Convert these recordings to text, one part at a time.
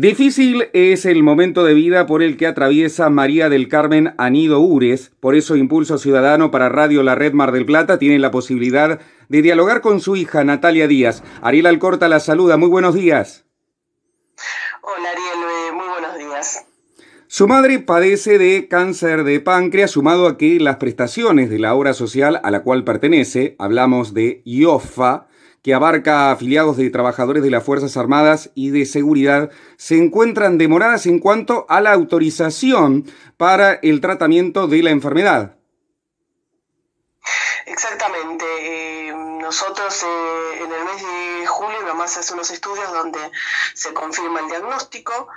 Difícil es el momento de vida por el que atraviesa María del Carmen Anido Ures, por eso Impulso Ciudadano para Radio La Red Mar del Plata tiene la posibilidad de dialogar con su hija Natalia Díaz. Ariel Alcorta la saluda, muy buenos días. Hola Ariel, eh, muy buenos días. Su madre padece de cáncer de páncreas, sumado a que las prestaciones de la obra social a la cual pertenece, hablamos de IOFA, que abarca afiliados de trabajadores de las Fuerzas Armadas y de Seguridad, se encuentran demoradas en cuanto a la autorización para el tratamiento de la enfermedad. Exactamente. Eh, nosotros eh, en el mes de julio, además hace unos estudios donde se confirma el diagnóstico,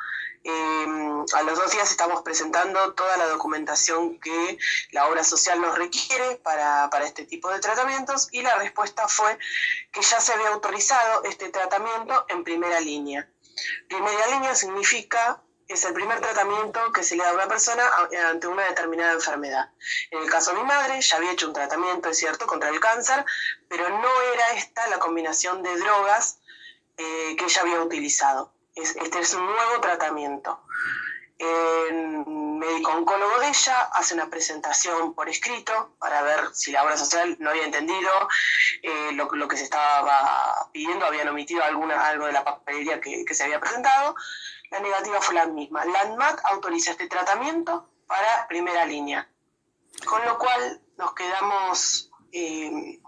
Em, a los dos días estamos presentando toda la documentación que la obra social nos requiere para, para, este tipo de tratamientos y la respuesta fue que ya se había autorizado este tratamiento en primera línea. Primera línea significa es el primer tratamiento que se le da a una persona ante una determinada enfermedad. En el caso de mi madre, ya había hecho un tratamiento, es cierto, contra el cáncer, pero no era esta la combinación de drogas eh, que ella había utilizado este es un nuevo tratamiento. El médico oncólogo de ella hace una presentación por escrito para ver si la obra social no había entendido eh, lo, que se estaba pidiendo, habían omitido alguna, algo de la papelería que, se había presentado. La negativa fue la misma. Landmark autoriza este tratamiento para primera línea, con lo cual nos quedamos eh,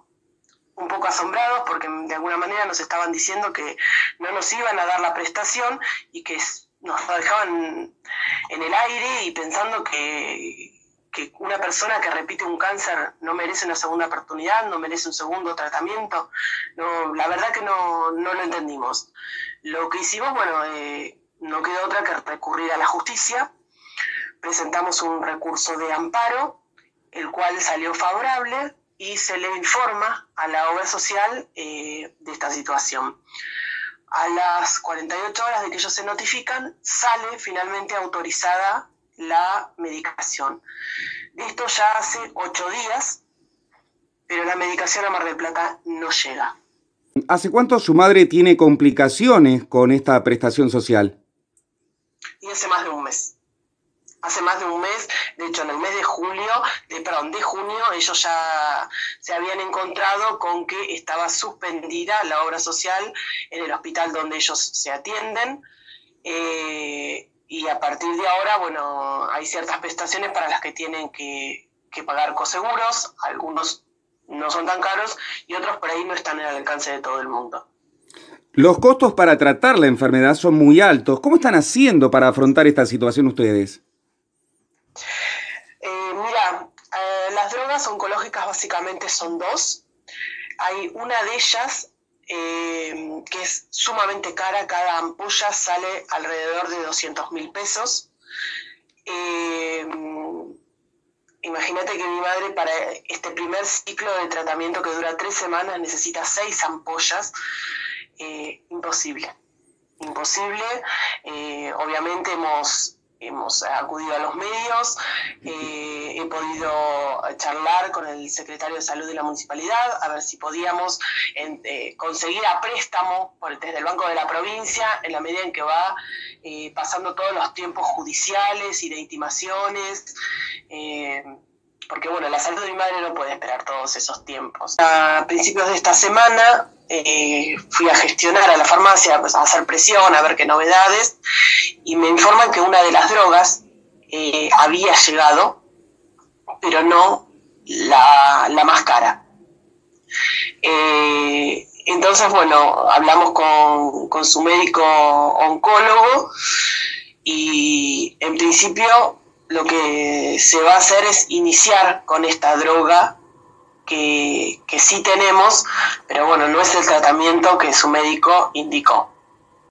un poco asombrados porque de alguna manera nos estaban diciendo que no nos iban a dar la prestación y que nos dejaban en el aire y pensando que, una persona que repite un cáncer no merece una segunda oportunidad, no merece un segundo tratamiento. No, la verdad que no, lo entendimos. Lo que hicimos, bueno, eh, no quedó otra que recurrir a la justicia. Presentamos un recurso de amparo, el cual salió favorable y se le informa a la obra social eh, de esta situación. A las 48 horas de que ellos se notifican, sale finalmente autorizada la medicación. Esto ya hace ocho días, pero la medicación a Mar del Plata no llega. ¿Hace cuánto su madre tiene complicaciones con esta prestación social? Y hace más de un mes hace más de un mes, de hecho en el mes de julio, de, perdón, de junio, ellos ya se habían encontrado con que estaba suspendida la obra social en el hospital donde ellos se atienden. Eh, y a partir de ahora, bueno, hay ciertas prestaciones para las que tienen que, que pagar coseguros, algunos no son tan caros y otros por ahí no están al alcance de todo el mundo. Los costos para tratar la enfermedad son muy altos. ¿Cómo están haciendo para afrontar esta situación ustedes? Eh, mira, eh, las drogas oncológicas básicamente son dos. Hay una de ellas eh, que es sumamente cara, cada ampolla sale alrededor de 200 mil pesos. Imagínate que mi madre para este primer ciclo de tratamiento que dura tres semanas necesita seis ampollas. imposible, imposible. obviamente hemos hemos acudido a los medios, eh, he podido charlar con el secretario de salud de la municipalidad a ver si podíamos eh, conseguir a préstamo por, desde el Banco de la Provincia en la medida en que va eh, pasando todos los tiempos judiciales y de intimaciones porque bueno, la salud de mi madre no puede esperar todos esos tiempos. A principios de esta semana eh, fui a gestionar a la farmacia, pues, a hacer presión, a ver qué novedades, y me informan que una de las drogas eh, había llegado, pero no la, más cara. Eh, entonces, bueno, hablamos con, con su médico oncólogo y en principio lo que se va a hacer es iniciar con esta droga que, sí tenemos, pero bueno, no es el tratamiento que su médico indicó.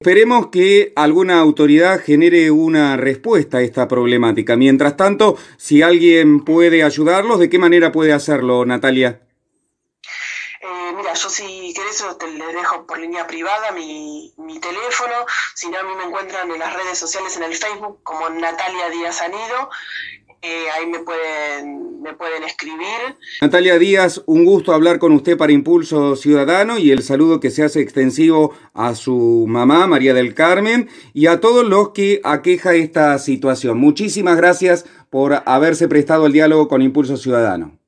Esperemos que alguna autoridad genere una respuesta a esta problemática. Mientras tanto, si alguien puede ayudarlos, ¿de qué manera puede hacerlo, Natalia? Eh, mira, yo si querés te les dejo por línea privada mi, mi teléfono, si no a mí me encuentran en las redes sociales en el Facebook como Natalia Díaz Anido eh, ahí me pueden, me pueden escribir. Natalia Díaz, un gusto hablar con usted para Impulso Ciudadano y el saludo que se hace extensivo a su mamá, María del Carmen, y a todos los que aqueja esta situación. Muchísimas gracias por haberse prestado el diálogo con Impulso Ciudadano.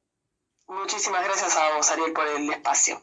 Muchísimas gracias a vos, Ariel, por el espacio.